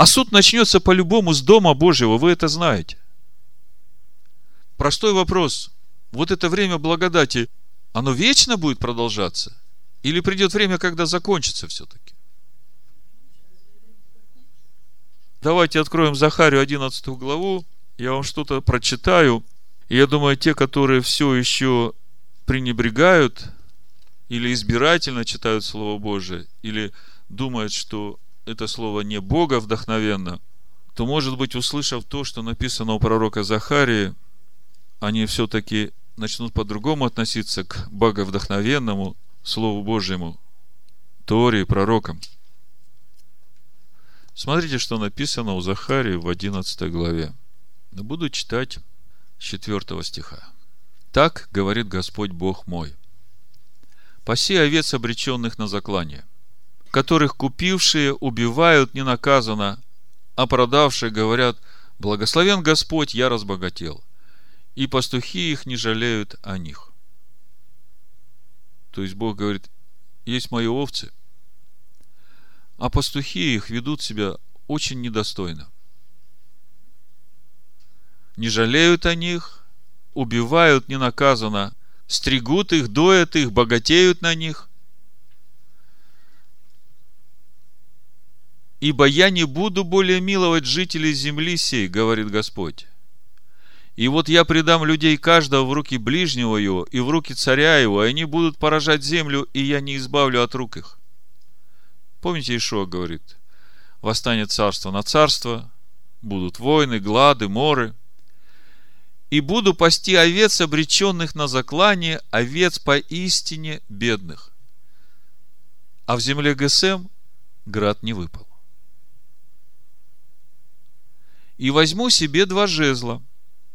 А суд начнется по-любому с Дома Божьего, вы это знаете. Простой вопрос. Вот это время благодати, оно вечно будет продолжаться? Или придет время, когда закончится все-таки? Давайте откроем Захарию 11 главу. Я вам что-то прочитаю. И я думаю, те, которые все еще пренебрегают или избирательно читают Слово Божие, или думают, что это Слово не Бога вдохновенно, то, может быть, услышав то, что написано у пророка Захарии, они все-таки начнут по-другому относиться к боговдохновенному Слову Божьему, Торе пророкам. Смотрите, что написано у Захарии в 11 главе. Буду читать с 4 стиха. Так говорит Господь Бог мой. Паси овец, обреченных на заклание, которых купившие убивают ненаказанно, а продавшие говорят, благословен Господь, я разбогател. И пастухи их не жалеют о них. То есть Бог говорит, есть мои овцы, а пастухи их ведут себя очень недостойно. Не жалеют о них, убивают ненаказанно, стригут их, доят их, богатеют на них. Ибо я не буду более миловать жителей земли сей, говорит Господь. И вот я предам людей каждого в руки ближнего его и в руки царя его, и они будут поражать землю, и я не избавлю от рук их. Помните, Ишуа говорит, восстанет царство на царство, будут войны, глады, моры – и буду пасти овец, обреченных на заклание, овец поистине бедных. А в земле Гесем град не выпал. И возьму себе два жезла,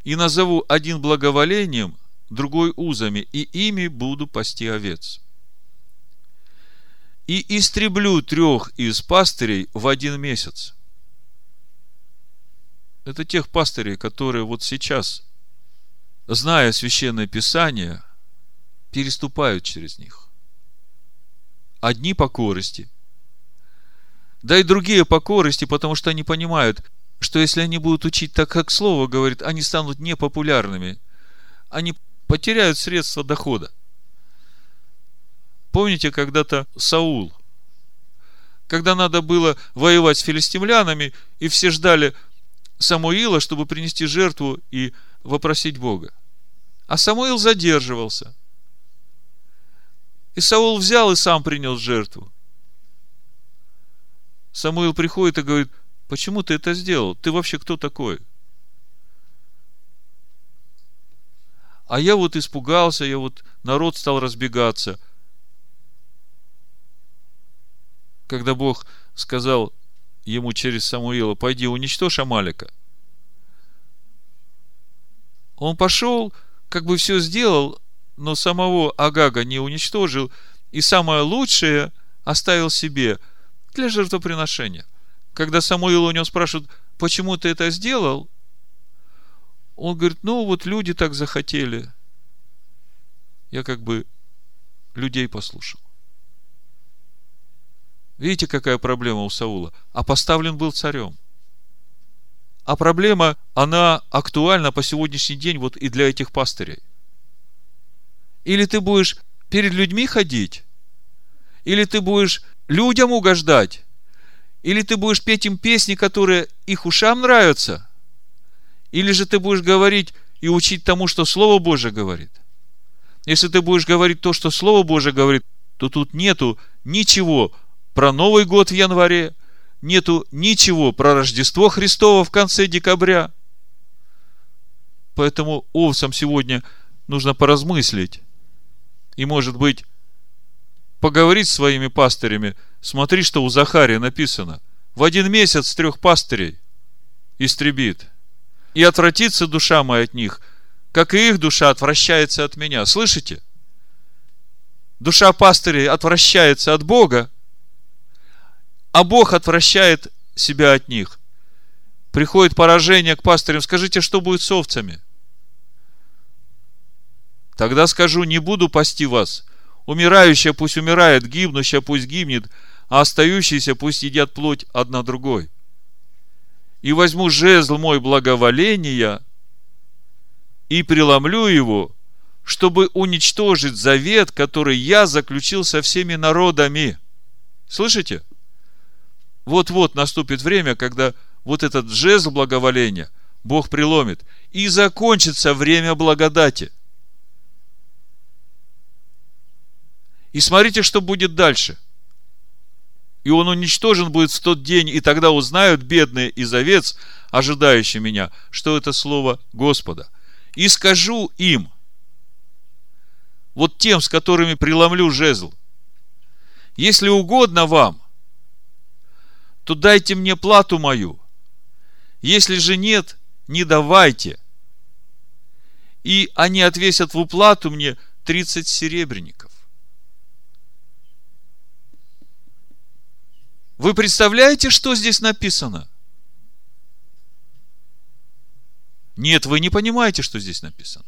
и назову один благоволением, другой узами, и ими буду пасти овец. И истреблю трех из пастырей в один месяц. Это тех пастырей, которые вот сейчас зная священное писание, переступают через них. Одни по корости, да и другие по корости, потому что они понимают, что если они будут учить так, как Слово говорит, они станут непопулярными. Они потеряют средства дохода. Помните, когда-то Саул, когда надо было воевать с филистимлянами, и все ждали Самуила, чтобы принести жертву и вопросить Бога. А Самуил задерживался. И Саул взял и сам принес жертву. Самуил приходит и говорит, почему ты это сделал? Ты вообще кто такой? А я вот испугался, я вот народ стал разбегаться. Когда Бог сказал ему через Самуила, пойди уничтожь Амалика – он пошел, как бы все сделал, но самого Агага не уничтожил, и самое лучшее оставил себе для жертвоприношения. Когда Самуил у него спрашивают, почему ты это сделал, он говорит, ну вот люди так захотели. Я как бы людей послушал. Видите, какая проблема у Саула? А поставлен был царем. А проблема, она актуальна по сегодняшний день вот и для этих пастырей. Или ты будешь перед людьми ходить, или ты будешь людям угождать, или ты будешь петь им песни, которые их ушам нравятся, или же ты будешь говорить и учить тому, что Слово Божье говорит. Если ты будешь говорить то, что Слово Божье говорит, то тут нету ничего про Новый год в январе, нету ничего про Рождество Христово в конце декабря. Поэтому овцам сегодня нужно поразмыслить. И, может быть, поговорить с своими пастырями. Смотри, что у Захария написано. В один месяц трех пастырей истребит. И отвратится душа моя от них, как и их душа отвращается от меня. Слышите? Душа пастырей отвращается от Бога, а Бог отвращает себя от них. Приходит поражение к пастырям. Скажите, что будет с овцами? Тогда скажу, не буду пасти вас. Умирающая пусть умирает, гибнущая пусть гибнет, а остающиеся пусть едят плоть одна другой. и возьму жезл мой благоволения и преломлю его, чтобы уничтожить завет, который я заключил со всеми народами. Слышите? Вот-вот наступит время, когда вот этот жезл благоволения Бог преломит, и закончится время благодати. И смотрите, что будет дальше. И он уничтожен будет в тот день, и тогда узнают бедные из овец, ожидающие меня, что это слово Господа. И скажу им, вот тем, с которыми преломлю жезл, если угодно вам, то дайте мне плату мою. Если же нет, не давайте. И они отвесят в уплату мне 30 серебряников. Вы представляете, что здесь написано? Нет, вы не понимаете, что здесь написано.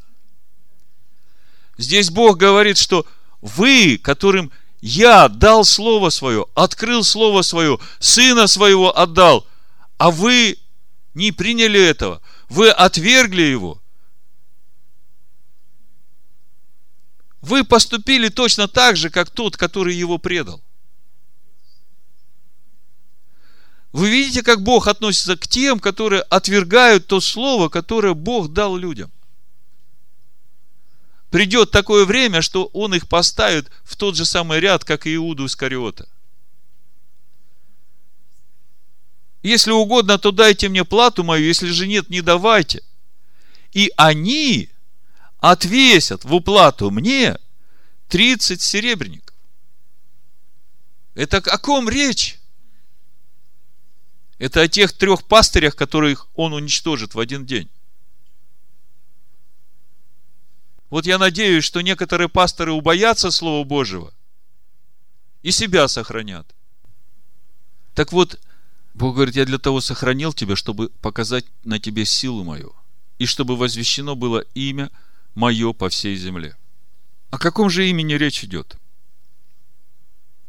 Здесь Бог говорит, что вы, которым я дал Слово Свое, открыл Слово Свое, Сына Своего отдал, а вы не приняли этого, вы отвергли Его. Вы поступили точно так же, как тот, который Его предал. Вы видите, как Бог относится к тем, которые отвергают то слово, которое Бог дал людям придет такое время, что он их поставит в тот же самый ряд, как и Иуду Искариота. Если угодно, то дайте мне плату мою, если же нет, не давайте. И они отвесят в уплату мне 30 серебряников. Это о ком речь? Это о тех трех пастырях, которых он уничтожит в один день. Вот я надеюсь, что некоторые пасторы убоятся Слова Божьего и себя сохранят. Так вот, Бог говорит, я для того сохранил тебя, чтобы показать на тебе силу мою, и чтобы возвещено было имя мое по всей земле. О каком же имени речь идет?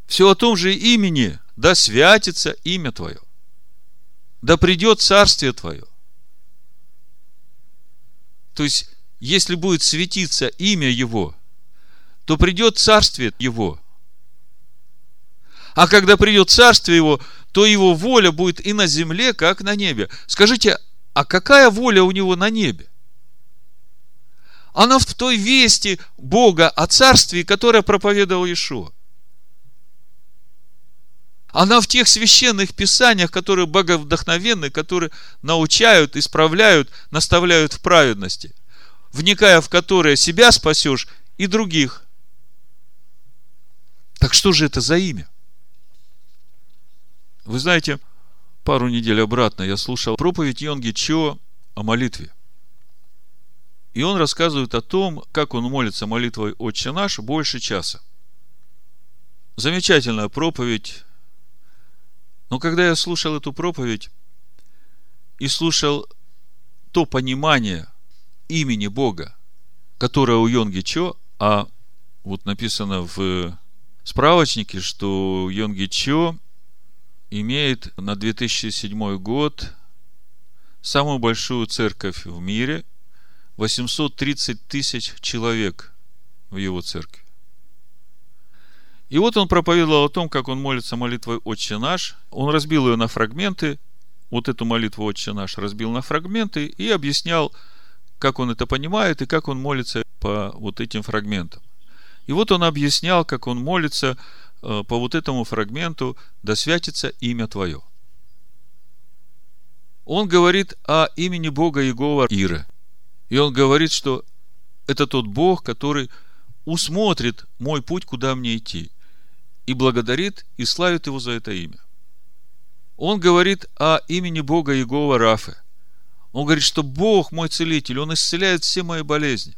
Все о том же имени, да святится имя Твое, да придет царствие Твое. То есть, если будет светиться имя Его, то придет царствие Его. А когда придет царствие Его, то Его воля будет и на земле, как на небе. Скажите, а какая воля у Него на небе? Она в той вести Бога о царстве, которое проповедовал Иешуа. Она в тех священных писаниях, которые боговдохновенны, которые научают, исправляют, наставляют в праведности вникая в которое себя спасешь и других. Так что же это за имя? Вы знаете, пару недель обратно я слушал проповедь Йонги Чо о молитве. И он рассказывает о том, как он молится молитвой «Отче наш» больше часа. Замечательная проповедь. Но когда я слушал эту проповедь и слушал то понимание, имени Бога, которое у Йонги Чо, а вот написано в справочнике, что Йонги Чо имеет на 2007 год самую большую церковь в мире, 830 тысяч человек в его церкви. И вот он проповедовал о том, как он молится молитвой «Отче наш». Он разбил ее на фрагменты, вот эту молитву «Отче наш» разбил на фрагменты и объяснял, как он это понимает и как он молится по вот этим фрагментам. И вот он объяснял, как он молится э, по вот этому фрагменту «Да святится имя Твое». Он говорит о имени Бога Иегова Ира. И он говорит, что это тот Бог, который усмотрит мой путь, куда мне идти, и благодарит и славит его за это имя. Он говорит о имени Бога Иегова Рафе – он говорит, что Бог мой целитель, Он исцеляет все мои болезни.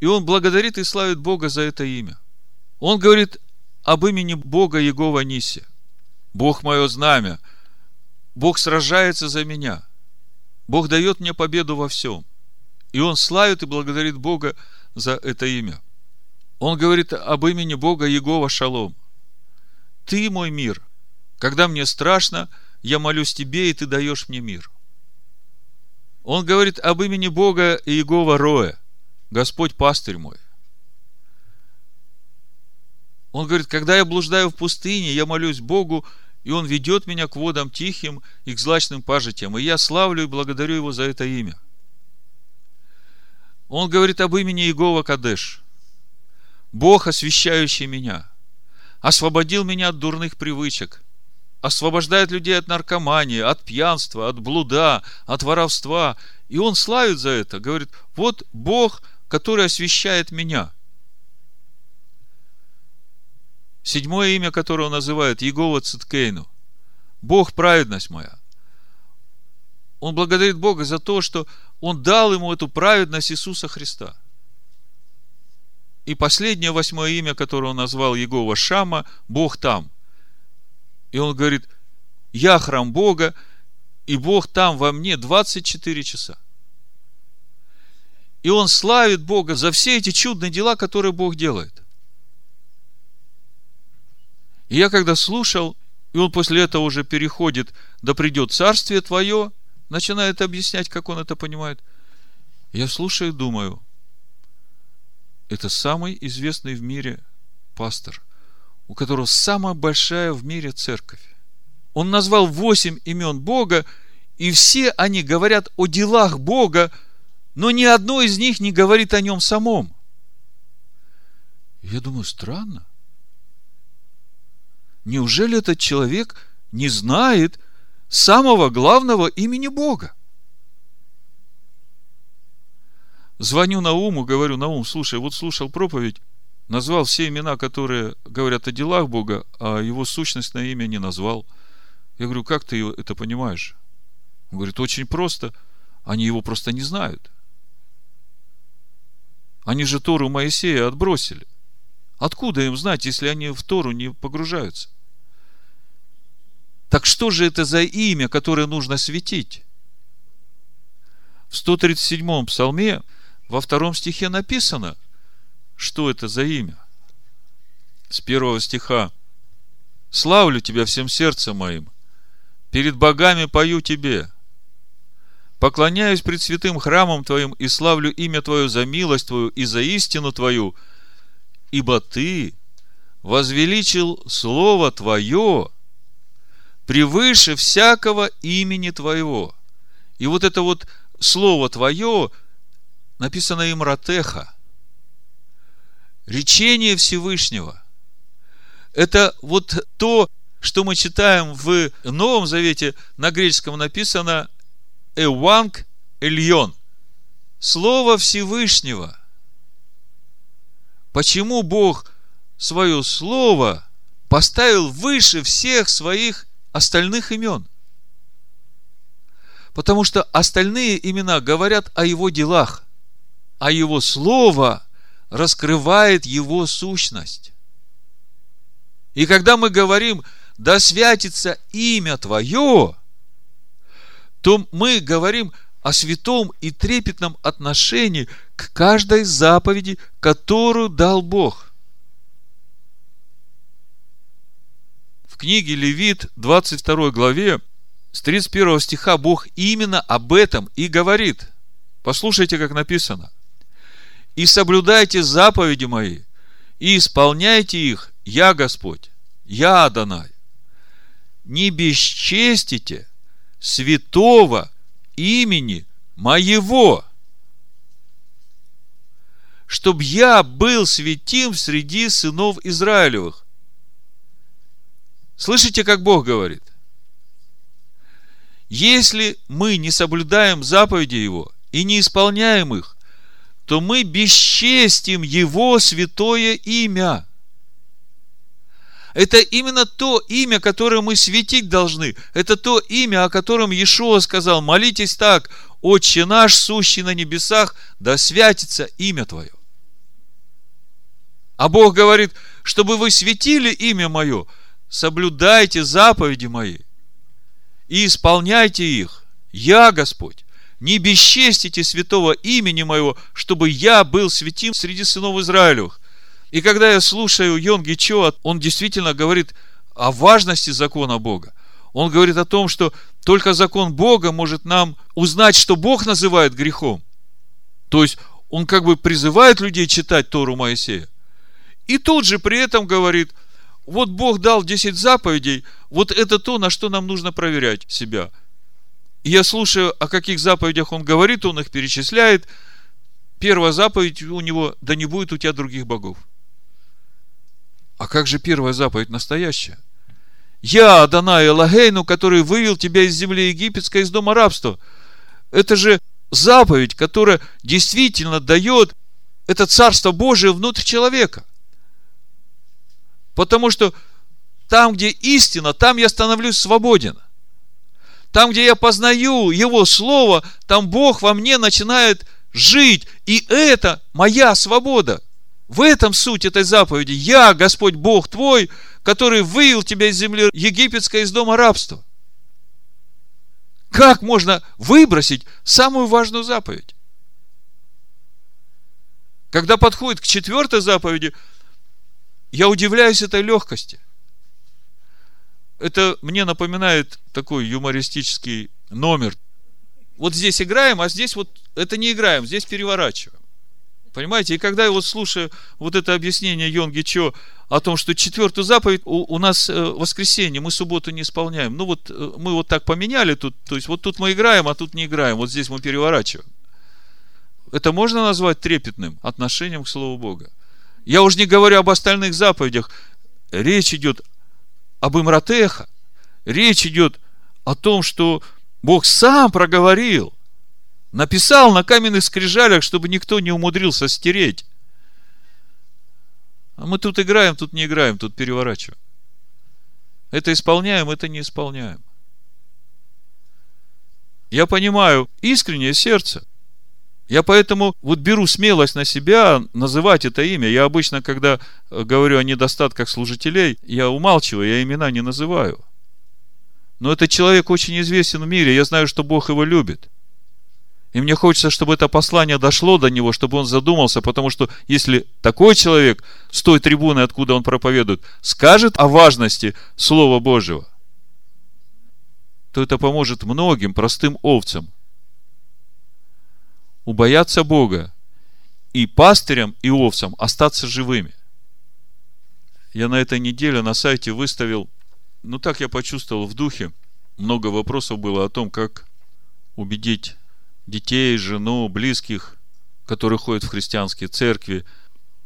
И он благодарит и славит Бога за это имя. Он говорит об имени Бога Егова Ниси. Бог мое знамя. Бог сражается за меня. Бог дает мне победу во всем. И он славит и благодарит Бога за это имя. Он говорит об имени Бога Егова Шалом. Ты мой мир. Когда мне страшно, я молюсь тебе, и ты даешь мне мир. Он говорит об имени Бога Иегова Роя, Господь пастырь мой. Он говорит, когда я блуждаю в пустыне, я молюсь Богу, и Он ведет меня к водам тихим и к злачным пажитям, и я славлю и благодарю Его за это имя. Он говорит об имени Иегова Кадеш, Бог, освящающий меня, освободил меня от дурных привычек, освобождает людей от наркомании, от пьянства, от блуда, от воровства. И он славит за это, говорит, вот Бог, который освящает меня – Седьмое имя, которое он называет, Егова Циткейну. Бог праведность моя. Он благодарит Бога за то, что он дал ему эту праведность Иисуса Христа. И последнее восьмое имя, которое он назвал Егова Шама, Бог там. И он говорит, я храм Бога, и Бог там во мне 24 часа. И он славит Бога за все эти чудные дела, которые Бог делает. И я когда слушал, и он после этого уже переходит, да придет царствие твое, начинает объяснять, как он это понимает. Я слушаю и думаю, это самый известный в мире пастор, у которого самая большая в мире церковь. Он назвал восемь имен Бога, и все они говорят о делах Бога, но ни одно из них не говорит о нем самом. Я думаю, странно. Неужели этот человек не знает самого главного имени Бога? Звоню Науму, говорю, Наум, слушай, вот слушал проповедь, назвал все имена, которые говорят о делах Бога, а его сущностное имя не назвал. Я говорю, как ты это понимаешь? Он говорит, очень просто. Они его просто не знают. Они же Тору Моисея отбросили. Откуда им знать, если они в Тору не погружаются? Так что же это за имя, которое нужно светить? В 137-м псалме во втором стихе написано, что это за имя. С первого стиха. «Славлю Тебя всем сердцем моим, перед богами пою Тебе, поклоняюсь пред святым храмом Твоим и славлю имя Твое за милость Твою и за истину Твою, ибо Ты возвеличил Слово Твое превыше всякого имени Твоего. И вот это вот слово Твое написано им Ратеха. Речение Всевышнего. Это вот то, что мы читаем в Новом Завете, на греческом написано Эванг Эльон. Слово Всевышнего. Почему Бог свое слово поставил выше всех своих остальных имен. Потому что остальные имена говорят о его делах, а его слово раскрывает его сущность. И когда мы говорим, да святится имя Твое, то мы говорим о святом и трепетном отношении к каждой заповеди, которую дал Бог. книге Левит, 22 главе, с 31 стиха Бог именно об этом и говорит. Послушайте, как написано. «И соблюдайте заповеди мои, и исполняйте их, я Господь, я Адонай. Не бесчестите святого имени моего, чтобы я был святим среди сынов Израилевых. Слышите, как Бог говорит? Если мы не соблюдаем заповеди Его и не исполняем их, то мы бесчестим Его святое имя. Это именно то имя, которое мы светить должны. Это то имя, о котором Иешуа сказал, молитесь так, Отче наш, сущий на небесах, да святится имя Твое. А Бог говорит, чтобы вы светили имя Мое, соблюдайте заповеди мои и исполняйте их. Я, Господь, не бесчестите святого имени моего, чтобы я был святим среди сынов Израилевых. И когда я слушаю Йонги Чо, он действительно говорит о важности закона Бога. Он говорит о том, что только закон Бога может нам узнать, что Бог называет грехом. То есть, он как бы призывает людей читать Тору Моисея. И тут же при этом говорит, вот Бог дал 10 заповедей, вот это то, на что нам нужно проверять себя. И я слушаю, о каких заповедях он говорит, он их перечисляет. Первая заповедь у него, да не будет у тебя других богов. А как же первая заповедь настоящая? Я, Адонай Элагейну, который вывел тебя из земли египетской, из дома рабства. Это же заповедь, которая действительно дает это Царство Божие внутрь человека. Потому что там, где истина, там я становлюсь свободен. Там, где я познаю Его Слово, там Бог во мне начинает жить. И это моя свобода. В этом суть этой заповеди. Я, Господь Бог твой, который вывел тебя из земли египетской, из дома рабства. Как можно выбросить самую важную заповедь? Когда подходит к четвертой заповеди, я удивляюсь этой легкости. Это мне напоминает такой юмористический номер. Вот здесь играем, а здесь вот это не играем, здесь переворачиваем. Понимаете? И когда я вот слушаю вот это объяснение Йонги Чо о том, что четвертую заповедь у, у нас э, воскресенье, мы субботу не исполняем. Ну вот э, мы вот так поменяли тут, то есть вот тут мы играем, а тут не играем, вот здесь мы переворачиваем. Это можно назвать трепетным отношением к Слову Бога. Я уже не говорю об остальных заповедях. Речь идет об Имратеха. Речь идет о том, что Бог сам проговорил, написал на каменных скрижалях, чтобы никто не умудрился стереть. А мы тут играем, тут не играем, тут переворачиваем. Это исполняем, это не исполняем. Я понимаю искреннее сердце. Я поэтому вот беру смелость на себя называть это имя. Я обычно, когда э, говорю о недостатках служителей, я умалчиваю, я имена не называю. Но этот человек очень известен в мире. Я знаю, что Бог его любит. И мне хочется, чтобы это послание дошло до него, чтобы он задумался, потому что если такой человек с той трибуны, откуда он проповедует, скажет о важности Слова Божьего, то это поможет многим простым овцам – убояться Бога и пастырям, и овцам остаться живыми. Я на этой неделе на сайте выставил, ну так я почувствовал в духе, много вопросов было о том, как убедить детей, жену, близких, которые ходят в христианские церкви,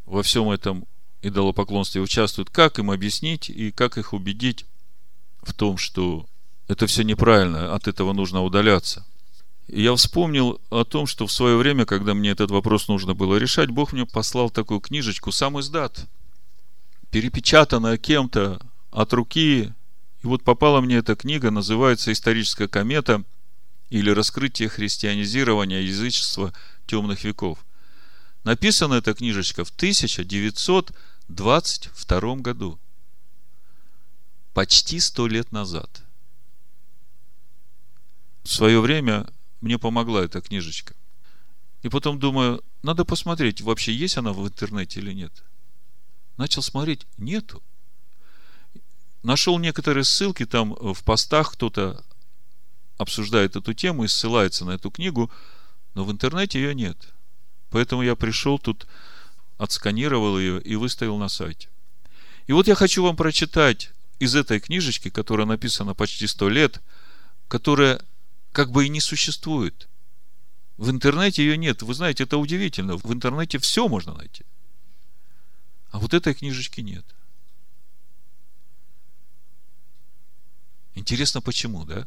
во всем этом идолопоклонстве участвуют, как им объяснить и как их убедить в том, что это все неправильно, от этого нужно удаляться я вспомнил о том, что в свое время, когда мне этот вопрос нужно было решать, Бог мне послал такую книжечку, сам издат, перепечатанная кем-то от руки. И вот попала мне эта книга, называется «Историческая комета» или «Раскрытие христианизирования язычества темных веков». Написана эта книжечка в 1922 году. Почти сто лет назад. В свое время мне помогла эта книжечка. И потом думаю, надо посмотреть, вообще есть она в интернете или нет. Начал смотреть, нету. Нашел некоторые ссылки, там в постах кто-то обсуждает эту тему и ссылается на эту книгу, но в интернете ее нет. Поэтому я пришел тут, отсканировал ее и выставил на сайте. И вот я хочу вам прочитать из этой книжечки, которая написана почти сто лет, которая как бы и не существует. В интернете ее нет. Вы знаете, это удивительно. В интернете все можно найти. А вот этой книжечки нет. Интересно, почему, да?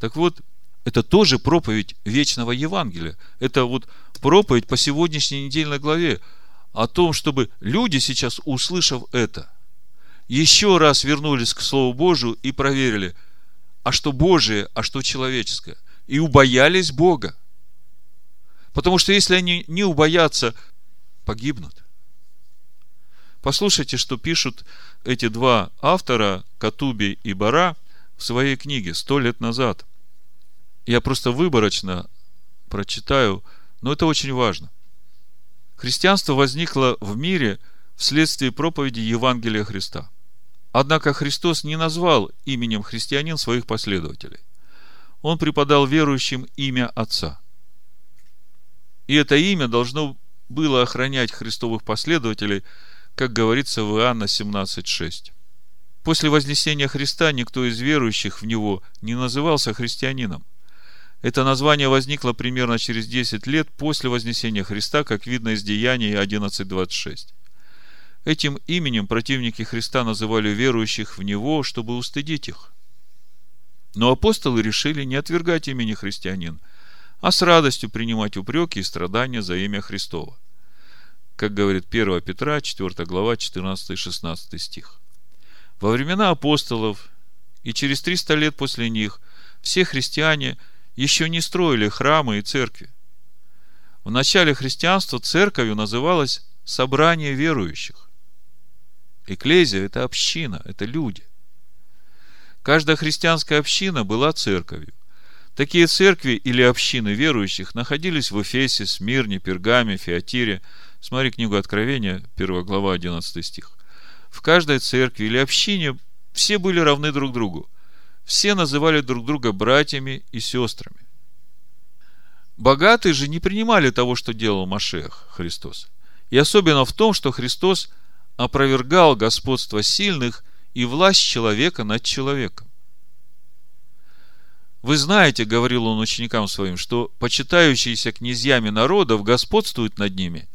Так вот, это тоже проповедь вечного Евангелия. Это вот проповедь по сегодняшней недельной главе о том, чтобы люди сейчас, услышав это, еще раз вернулись к Слову Божию и проверили – а что Божие, а что человеческое. И убоялись Бога. Потому что если они не убоятся, погибнут. Послушайте, что пишут эти два автора, Катуби и Бара, в своей книге сто лет назад. Я просто выборочно прочитаю, но это очень важно. Христианство возникло в мире вследствие проповеди Евангелия Христа. Однако Христос не назвал именем христианин своих последователей. Он преподал верующим имя Отца. И это имя должно было охранять христовых последователей, как говорится в Иоанна 17.6. После вознесения Христа никто из верующих в Него не назывался христианином. Это название возникло примерно через 10 лет после вознесения Христа, как видно из Деяний 11.26. Этим именем противники Христа называли верующих в Него, чтобы устыдить их. Но апостолы решили не отвергать имени христианин, а с радостью принимать упреки и страдания за имя Христова. Как говорит 1 Петра, 4 глава, 14-16 стих. Во времена апостолов и через 300 лет после них все христиане еще не строили храмы и церкви. В начале христианства церковью называлось собрание верующих. Экклезия – это община, это люди. Каждая христианская община была церковью. Такие церкви или общины верующих находились в Эфесе, Смирне, Пергаме, Феатире. Смотри книгу Откровения, 1 глава, 11 стих. В каждой церкви или общине все были равны друг другу. Все называли друг друга братьями и сестрами. Богатые же не принимали того, что делал Машех Христос. И особенно в том, что Христос – опровергал господство сильных и власть человека над человеком. Вы знаете, говорил он ученикам своим, что почитающиеся князьями народов господствуют над ними,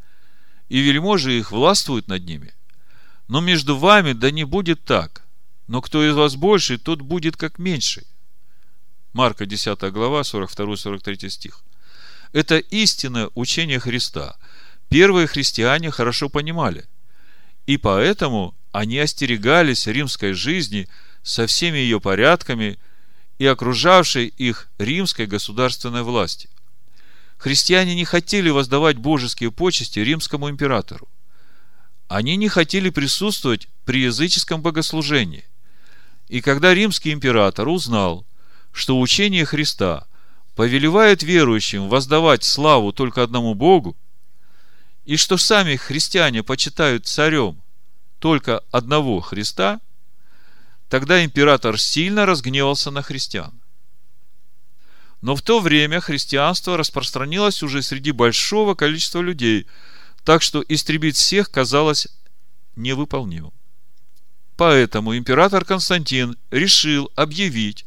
и вельможи их властвуют над ними. Но между вами да не будет так. Но кто из вас больший, тот будет как меньший. Марка 10 глава, 42-43 стих. Это истинное учение Христа. Первые христиане хорошо понимали – и поэтому они остерегались римской жизни со всеми ее порядками и окружавшей их римской государственной власти. Христиане не хотели воздавать божеские почести римскому императору. Они не хотели присутствовать при языческом богослужении. И когда римский император узнал, что учение Христа повелевает верующим воздавать славу только одному Богу, и что сами христиане почитают царем только одного Христа, тогда император сильно разгневался на христиан. Но в то время христианство распространилось уже среди большого количества людей, так что истребить всех казалось невыполнимым. Поэтому император Константин решил объявить,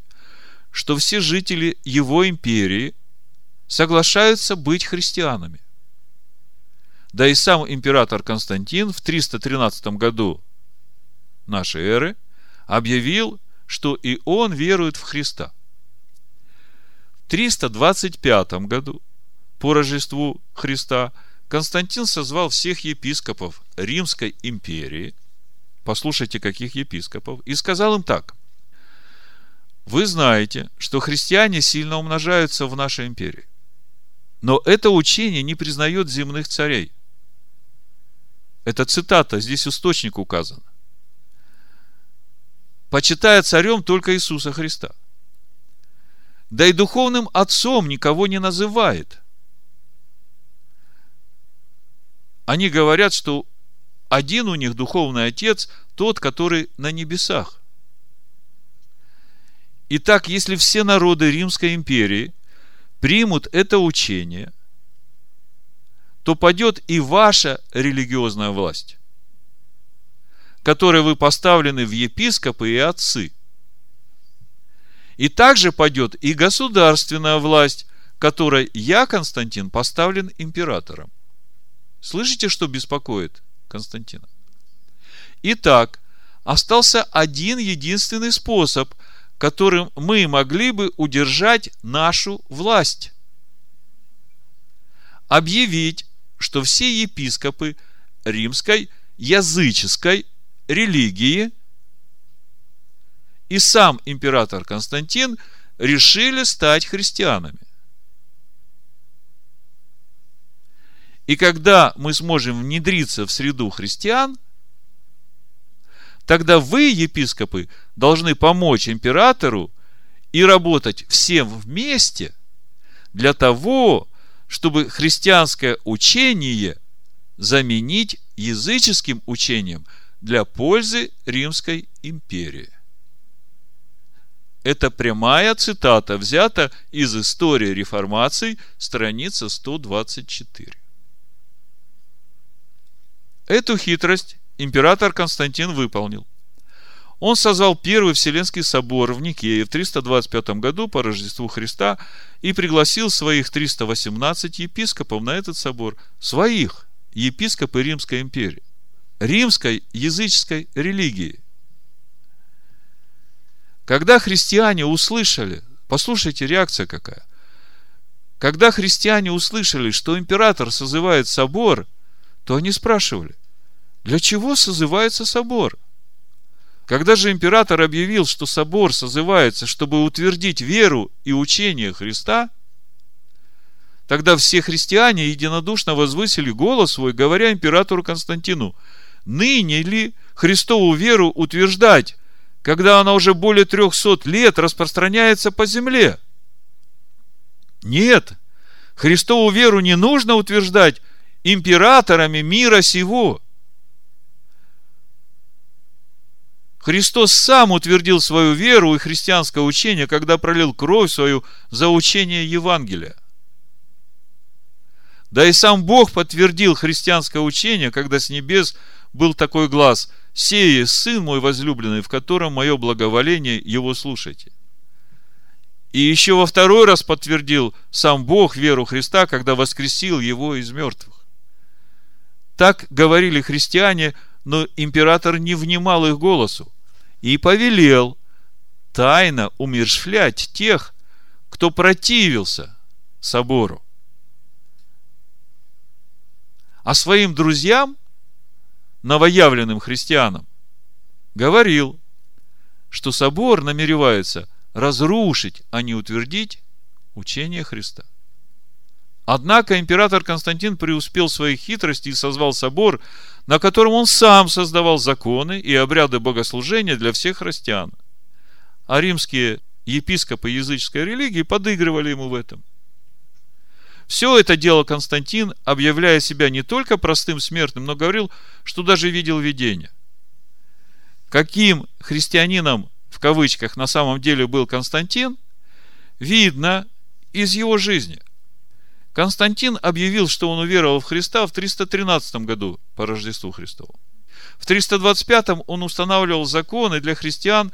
что все жители его империи соглашаются быть христианами. Да и сам император Константин в 313 году нашей эры объявил, что и он верует в Христа. В 325 году, по Рождеству Христа, Константин созвал всех епископов Римской империи, послушайте, каких епископов, и сказал им так. Вы знаете, что христиане сильно умножаются в нашей империи. Но это учение не признает земных царей – это цитата, здесь источник указан. Почитая царем только Иисуса Христа. Да и духовным отцом никого не называет. Они говорят, что один у них духовный отец, тот, который на небесах. Итак, если все народы Римской империи примут это учение – то падет и ваша религиозная власть, которой вы поставлены в епископы и отцы. И также падет и государственная власть, которой я, Константин, поставлен императором. Слышите, что беспокоит Константина? Итак, остался один единственный способ, которым мы могли бы удержать нашу власть. Объявить что все епископы римской языческой религии и сам император Константин решили стать христианами. И когда мы сможем внедриться в среду христиан, тогда вы, епископы, должны помочь императору и работать всем вместе для того, чтобы христианское учение заменить языческим учением, для пользы Римской империи. Это прямая цитата, взята из истории реформации, страница 124. Эту хитрость император Константин выполнил. Он созвал Первый Вселенский собор в Никее в 325 году по Рождеству Христа и пригласил своих 318 епископов на этот собор, своих, епископы Римской империи, римской языческой религии. Когда христиане услышали, послушайте, реакция какая. Когда христиане услышали, что император созывает собор, то они спрашивали, для чего созывается собор? Когда же император объявил, что собор созывается, чтобы утвердить веру и учение Христа, тогда все христиане единодушно возвысили голос свой, говоря императору Константину, ныне ли Христову веру утверждать, когда она уже более трехсот лет распространяется по земле? Нет, Христову веру не нужно утверждать императорами мира сего. Христос сам утвердил свою веру и христианское учение, когда пролил кровь свою за учение Евангелия. Да и сам Бог подтвердил христианское учение, когда с небес был такой глаз «Сея, Сын мой возлюбленный, в котором мое благоволение, его слушайте». И еще во второй раз подтвердил сам Бог веру Христа, когда воскресил его из мертвых. Так говорили христиане, но император не внимал их голосу и повелел тайно умершвлять тех, кто противился собору. А своим друзьям, новоявленным христианам, говорил, что собор намеревается разрушить, а не утвердить учение Христа. Однако император Константин преуспел в своей хитрости и созвал собор, на котором он сам создавал законы и обряды богослужения для всех христиан. А римские епископы языческой религии подыгрывали ему в этом. Все это делал Константин, объявляя себя не только простым смертным, но говорил, что даже видел видение. Каким христианином, в кавычках, на самом деле был Константин, видно из его жизни – Константин объявил, что он уверовал в Христа в 313 году по Рождеству Христову. В 325 он устанавливал законы для христиан,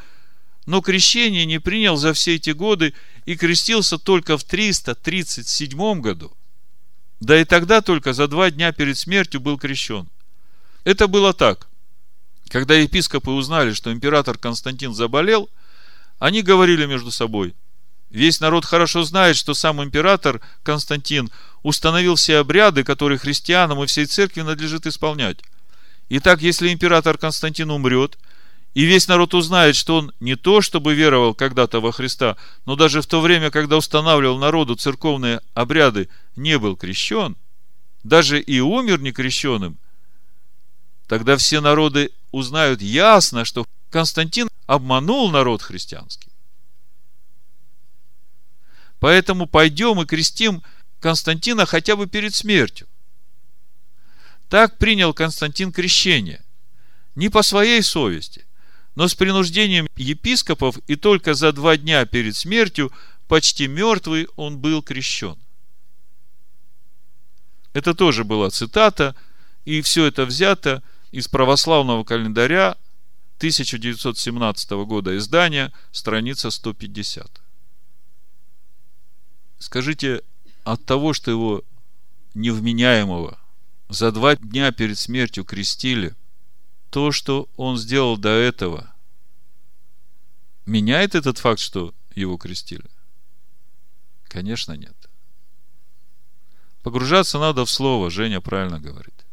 но крещение не принял за все эти годы и крестился только в 337 году. Да и тогда только за два дня перед смертью был крещен. Это было так. Когда епископы узнали, что император Константин заболел, они говорили между собой – Весь народ хорошо знает, что сам император Константин установил все обряды, которые христианам и всей церкви надлежит исполнять. Итак, если император Константин умрет, и весь народ узнает, что он не то, чтобы веровал когда-то во Христа, но даже в то время, когда устанавливал народу церковные обряды, не был крещен, даже и умер не крещенным, тогда все народы узнают ясно, что Константин обманул народ христианский. Поэтому пойдем и крестим Константина хотя бы перед смертью. Так принял Константин крещение. Не по своей совести, но с принуждением епископов, и только за два дня перед смертью, почти мертвый, он был крещен. Это тоже была цитата, и все это взято из православного календаря 1917 года издания, страница 150. Скажите, от того, что его невменяемого за два дня перед смертью крестили, то, что он сделал до этого, меняет этот факт, что его крестили? Конечно, нет. Погружаться надо в слово, Женя правильно говорит.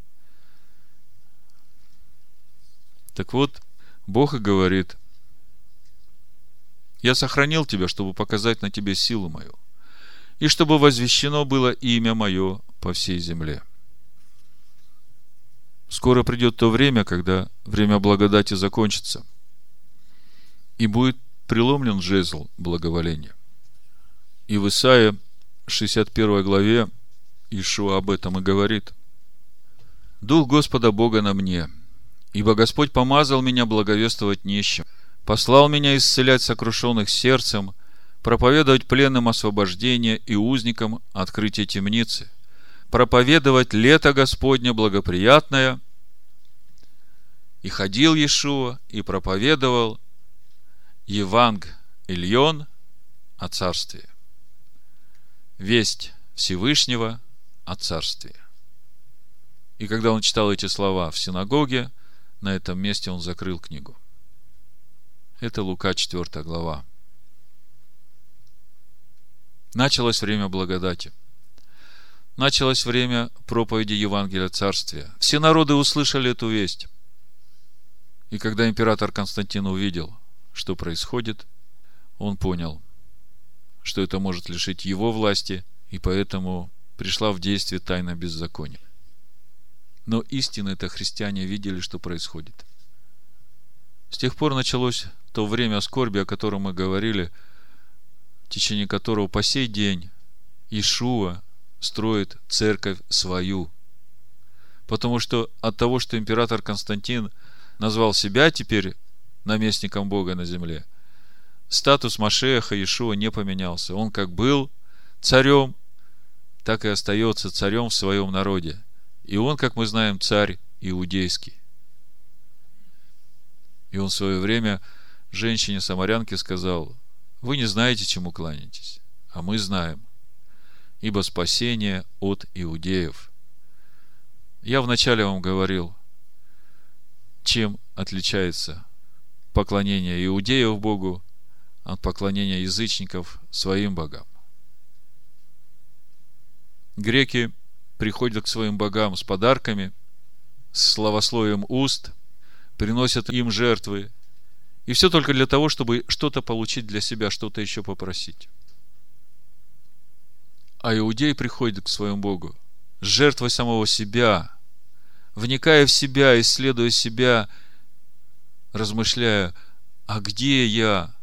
Так вот, Бог и говорит, я сохранил тебя, чтобы показать на тебе силу мою и чтобы возвещено было имя мое по всей земле. Скоро придет то время, когда время благодати закончится, и будет преломлен жезл благоволения. И в Исаии 61 главе Ишуа об этом и говорит. «Дух Господа Бога на мне, Ибо Господь помазал меня благовествовать нищим, послал меня исцелять сокрушенных сердцем, проповедовать пленным освобождение и узникам открытие темницы, проповедовать лето Господне благоприятное. И ходил Иешуа и проповедовал Еванг Ильон о царстве. Весть Всевышнего о царстве. И когда он читал эти слова в синагоге, на этом месте он закрыл книгу. Это Лука 4 глава. Началось время благодати. Началось время проповеди Евангелия Царствия. Все народы услышали эту весть. И когда император Константин увидел, что происходит, он понял, что это может лишить его власти, и поэтому пришла в действие тайна беззакония. Но истинно это христиане видели, что происходит. С тех пор началось то время скорби, о котором мы говорили, в течение которого по сей день Ишуа строит церковь свою. Потому что от того, что император Константин назвал себя теперь наместником Бога на земле, статус Машеха Ишуа не поменялся. Он как был царем, так и остается царем в своем народе. И он, как мы знаем, царь иудейский. И он в свое время женщине-самарянке сказал, вы не знаете, чему кланяетесь, а мы знаем, ибо спасение от иудеев. Я вначале вам говорил, чем отличается поклонение иудеев Богу от поклонения язычников своим богам. Греки – приходят к своим богам с подарками, с словословием уст, приносят им жертвы. И все только для того, чтобы что-то получить для себя, что-то еще попросить. А иудей приходит к своему Богу жертвой самого себя, вникая в себя, исследуя себя, размышляя, а где я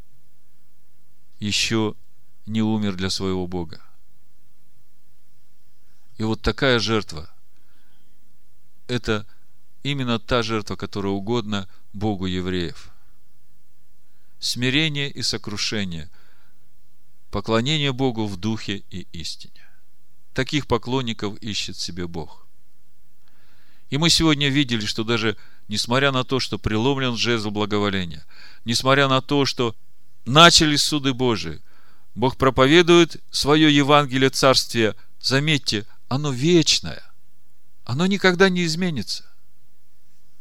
еще не умер для своего Бога? И вот такая жертва – это именно та жертва, которая угодна Богу евреев. Смирение и сокрушение, поклонение Богу в духе и истине. Таких поклонников ищет себе Бог. И мы сегодня видели, что даже несмотря на то, что преломлен жезл благоволения, несмотря на то, что начались суды Божии, Бог проповедует свое Евангелие Царствия, заметьте, оно вечное. Оно никогда не изменится.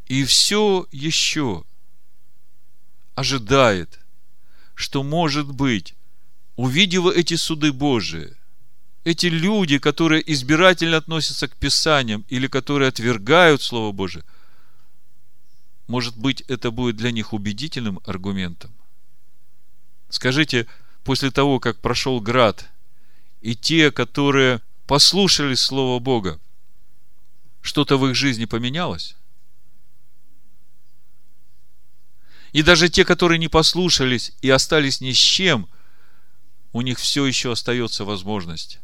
И все еще ожидает, что, может быть, увидев эти суды Божии, эти люди, которые избирательно относятся к Писаниям или которые отвергают Слово Божие, может быть, это будет для них убедительным аргументом. Скажите, после того, как прошел град, и те, которые послушали Слово Бога, что-то в их жизни поменялось? И даже те, которые не послушались и остались ни с чем, у них все еще остается возможность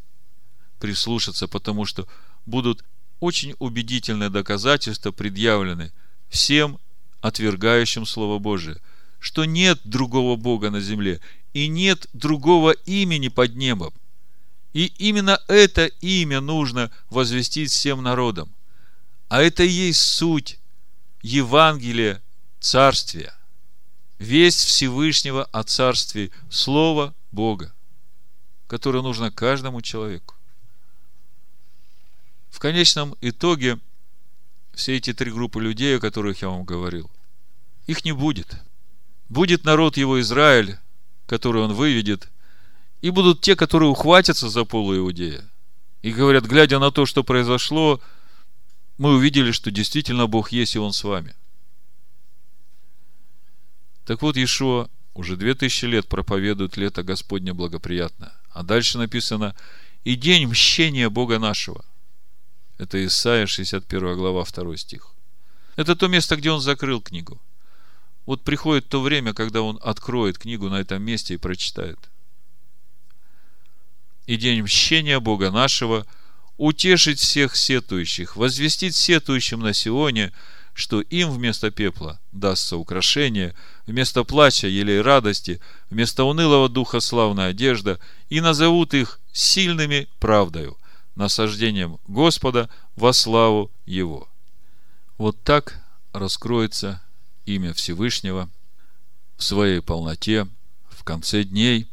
прислушаться, потому что будут очень убедительные доказательства предъявлены всем отвергающим Слово Божие, что нет другого Бога на земле и нет другого имени под небом, и именно это имя нужно возвестить всем народам. А это и есть суть Евангелия Царствия. Весть Всевышнего о Царстве, Слово Бога, которое нужно каждому человеку. В конечном итоге все эти три группы людей, о которых я вам говорил, их не будет. Будет народ его Израиль, который он выведет – и будут те, которые ухватятся за полуиудея. И говорят, глядя на то, что произошло, мы увидели, что действительно Бог есть, и Он с вами. Так вот, Иешуа уже две тысячи лет проповедует лето Господне благоприятно. А дальше написано, и день мщения Бога нашего. Это Исайя, 61 глава, 2 стих. Это то место, где он закрыл книгу. Вот приходит то время, когда он откроет книгу на этом месте и прочитает – и день мщения Бога нашего, утешить всех сетующих, возвестить сетующим на Сионе, что им вместо пепла дастся украшение, вместо плача елей радости, вместо унылого духа славная одежда, и назовут их сильными правдою, насаждением Господа во славу Его. Вот так раскроется имя Всевышнего в своей полноте в конце дней.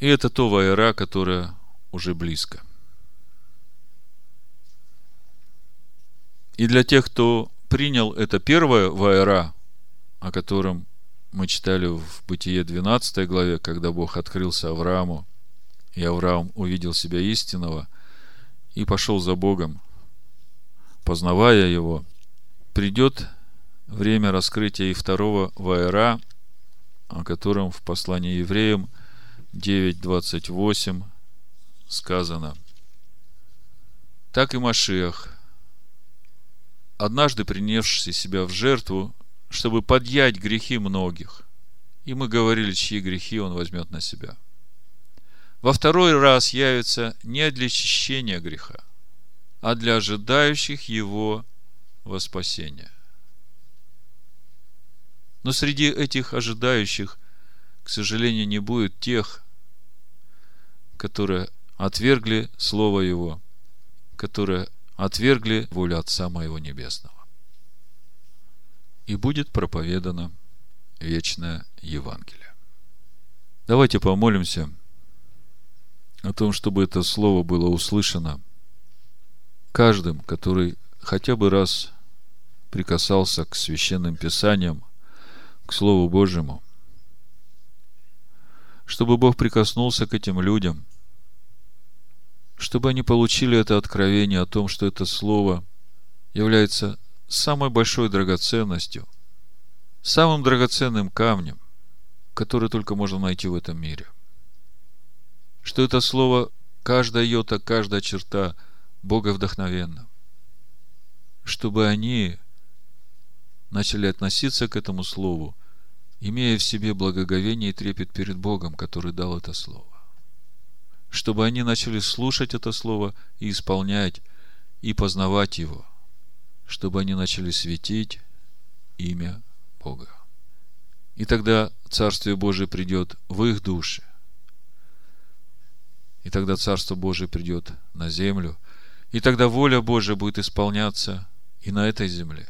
И это то вайра, которое уже близко. И для тех, кто принял это первое вайра, о котором мы читали в Бытие 12 главе, когда Бог открылся Аврааму, и Авраам увидел себя истинного и пошел за Богом, познавая его, придет время раскрытия и второго вайра, о котором в послании евреям 9.28 сказано. Так и Машиах – однажды принесший себя в жертву, чтобы подъять грехи многих. И мы говорили, чьи грехи он возьмет на себя. Во второй раз явится не для очищения греха, а для ожидающих его во спасение. Но среди этих ожидающих, к сожалению, не будет тех, которые отвергли Слово Его, которые отвергли волю Отца Моего Небесного. И будет проповедано вечное Евангелие. Давайте помолимся о том, чтобы это слово было услышано каждым, который хотя бы раз прикасался к священным писаниям, к Слову Божьему, чтобы Бог прикоснулся к этим людям – чтобы они получили это откровение о том, что это слово является самой большой драгоценностью, самым драгоценным камнем, который только можно найти в этом мире. Что это слово, каждая йота, каждая черта Бога вдохновенна. Чтобы они начали относиться к этому слову, имея в себе благоговение и трепет перед Богом, который дал это слово чтобы они начали слушать это слово и исполнять, и познавать его, чтобы они начали светить имя Бога. И тогда Царствие Божие придет в их души. И тогда Царство Божие придет на землю. И тогда воля Божия будет исполняться и на этой земле.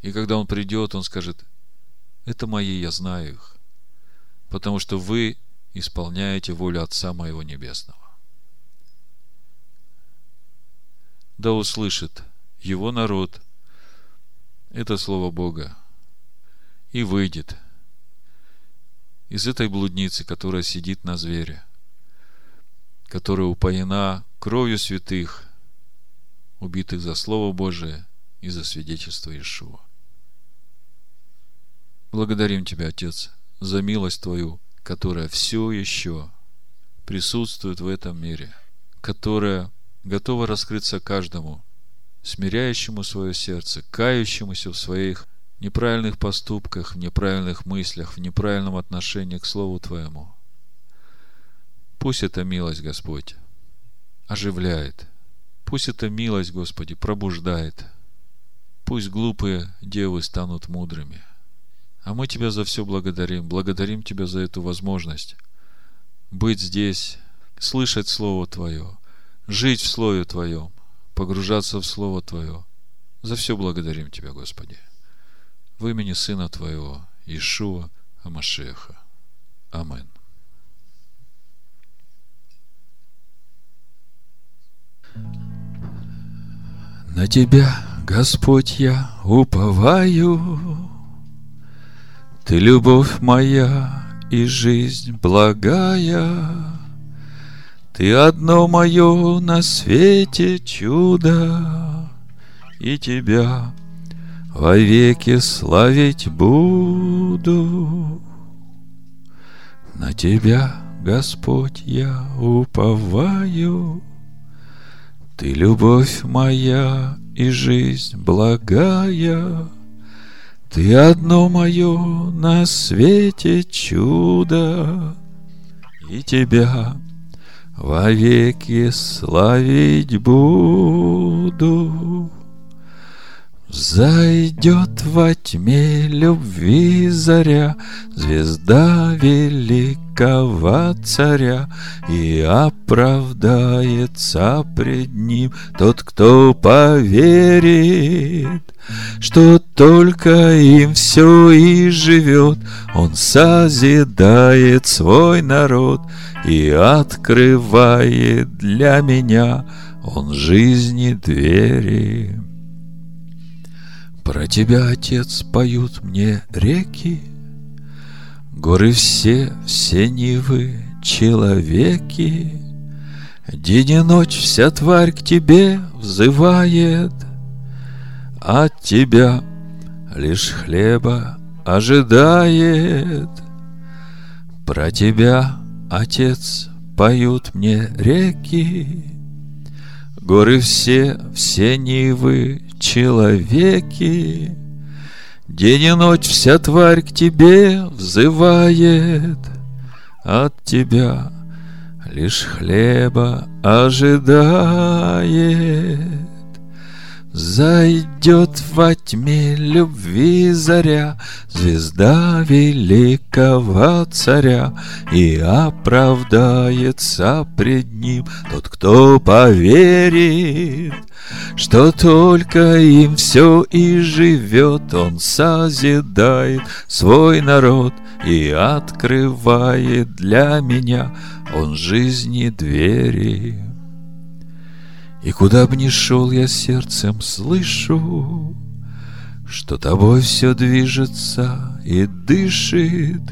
И когда Он придет, Он скажет, это мои, я знаю их, потому что вы исполняете волю Отца моего Небесного. Да услышит его народ это Слово Бога и выйдет из этой блудницы, которая сидит на звере, которая упоена кровью святых, убитых за Слово Божие и за свидетельство Иешуа. Благодарим Тебя, Отец, за милость Твою, которая все еще присутствует в этом мире, которая готова раскрыться каждому, смиряющему свое сердце, кающемуся в своих неправильных поступках, в неправильных мыслях, в неправильном отношении к Слову Твоему. Пусть эта милость, Господь, оживляет. Пусть эта милость, Господи, пробуждает. Пусть глупые девы станут мудрыми – а мы Тебя за все благодарим. Благодарим Тебя за эту возможность быть здесь, слышать Слово Твое, жить в Слове Твоем, погружаться в Слово Твое. За все благодарим Тебя, Господи. В имени Сына Твоего, Ишуа Амашеха. Амин. На Тебя, Господь, я уповаю, ты любовь моя и жизнь благая, Ты одно мое на свете чудо, И тебя вовеки славить буду. На тебя, Господь, я уповаю, Ты любовь моя и жизнь благая, ты одно мое на свете чудо, И тебя вовеки славить буду. Зайдет во тьме любви заря, Звезда великого царя, И оправдается пред ним Тот, кто поверит, Что только им все и живет, Он созидает свой народ И открывает для меня Он жизни двери. Про тебя, Отец, поют мне реки, Горы все, все нивы, человеки. День и ночь вся тварь к тебе взывает, От тебя лишь хлеба ожидает. Про тебя, Отец, поют мне реки, Горы все, все нивы, человеки. День и ночь вся тварь к тебе взывает, От тебя лишь хлеба ожидает. Зайдет во тьме любви заря, Звезда великого царя, И оправдается пред ним Тот, кто поверит, Что только им все и живет, Он созидает свой народ И открывает для меня Он жизни двери. И куда б ни шел я сердцем слышу, Что тобой все движется и дышит,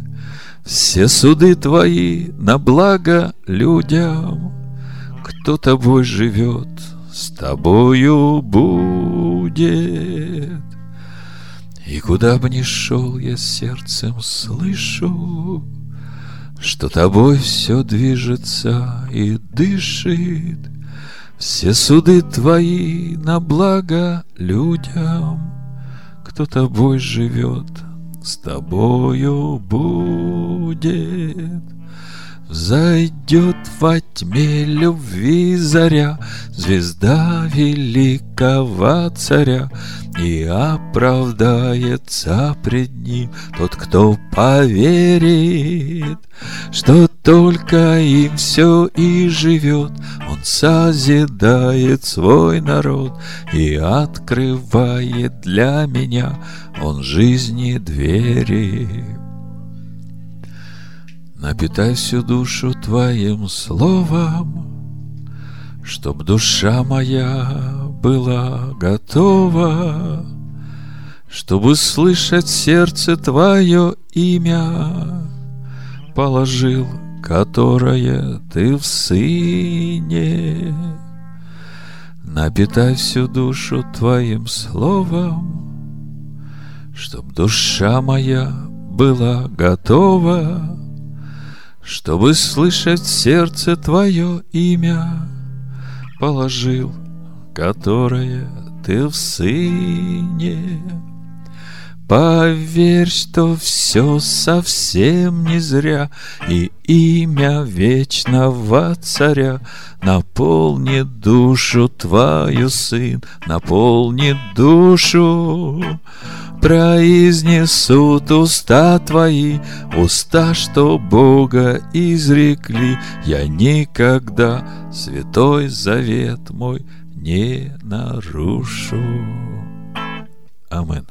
Все суды твои на благо людям, Кто тобой живет, с тобою будет. И куда бы ни шел я сердцем слышу, Что тобой все движется и дышит, все суды твои на благо людям, Кто тобой живет, с тобою будет. Зайдет во тьме любви заря, Звезда великого царя, И оправдается пред ним Тот, кто поверит, Что только им все и живет, Он созидает свой народ И открывает для меня Он жизни двери. Напитай всю душу Твоим словом, Чтоб душа моя была готова, Чтобы слышать сердце Твое имя, Положил, которое Ты в Сыне. Напитай всю душу Твоим словом, Чтоб душа моя была готова, чтобы слышать сердце твое имя, Положил, которое ты в сыне. Поверь, что все совсем не зря, И имя вечного царя Наполнит душу твою, сын, Наполнит душу Произнесут уста твои, уста, что Бога изрекли, Я никогда святой завет мой не нарушу. Аминь.